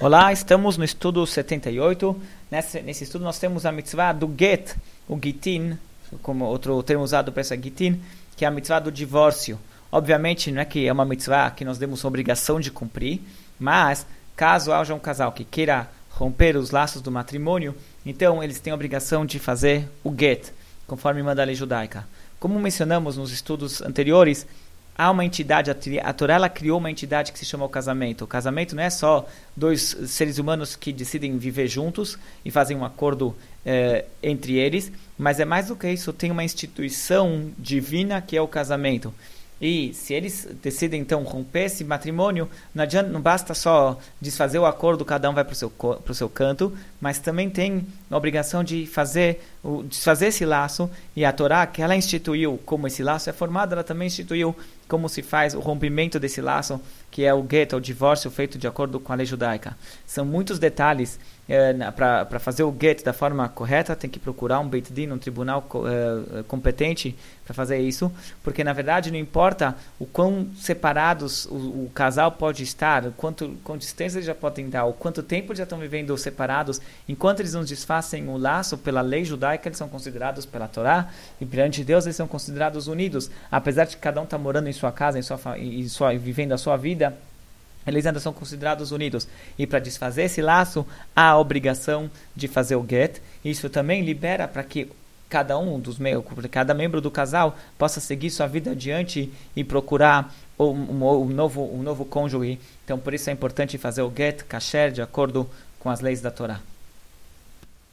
Olá, estamos no estudo 78. Nesse, nesse estudo nós temos a mitzvah do get, o gitin, como outro termo usado para essa gitin, que é a mitzvah do divórcio. Obviamente não é que é uma mitzvah que nós temos obrigação de cumprir, mas caso haja um casal que queira romper os laços do matrimônio, então eles têm a obrigação de fazer o get, conforme manda a lei judaica. Como mencionamos nos estudos anteriores, há uma entidade, a Torá ela criou uma entidade que se chama o casamento. O casamento não é só dois seres humanos que decidem viver juntos e fazem um acordo eh, entre eles, mas é mais do que isso, tem uma instituição divina que é o casamento. E se eles decidem então romper esse matrimônio, não, adianta, não basta só desfazer o acordo, cada um vai para o seu, seu canto, mas também tem a obrigação de fazer, o, desfazer esse laço. E a Torá, que ela instituiu como esse laço é formado, ela também instituiu como se faz o rompimento desse laço, que é o gueto, o divórcio feito de acordo com a lei judaica. São muitos detalhes é, para fazer o get da forma correta, tem que procurar um Beit Din, um tribunal é, competente para fazer isso, porque na verdade não importa o quão separados o, o casal pode estar, o quanto com distância eles já podem dar, o quanto tempo já estão vivendo separados, enquanto eles não desfazem o laço pela lei judaica, eles são considerados pela Torá, e perante Deus eles são considerados unidos, apesar de cada um estar tá morando em sua casa, em sua, em sua, vivendo a sua vida, eles ainda são considerados unidos. E para desfazer esse laço, há a obrigação de fazer o get. Isso também libera para que cada um dos membros, cada membro do casal possa seguir sua vida adiante e procurar um, um, um, novo, um novo cônjuge. Então, por isso é importante fazer o get kasher de acordo com as leis da Torá.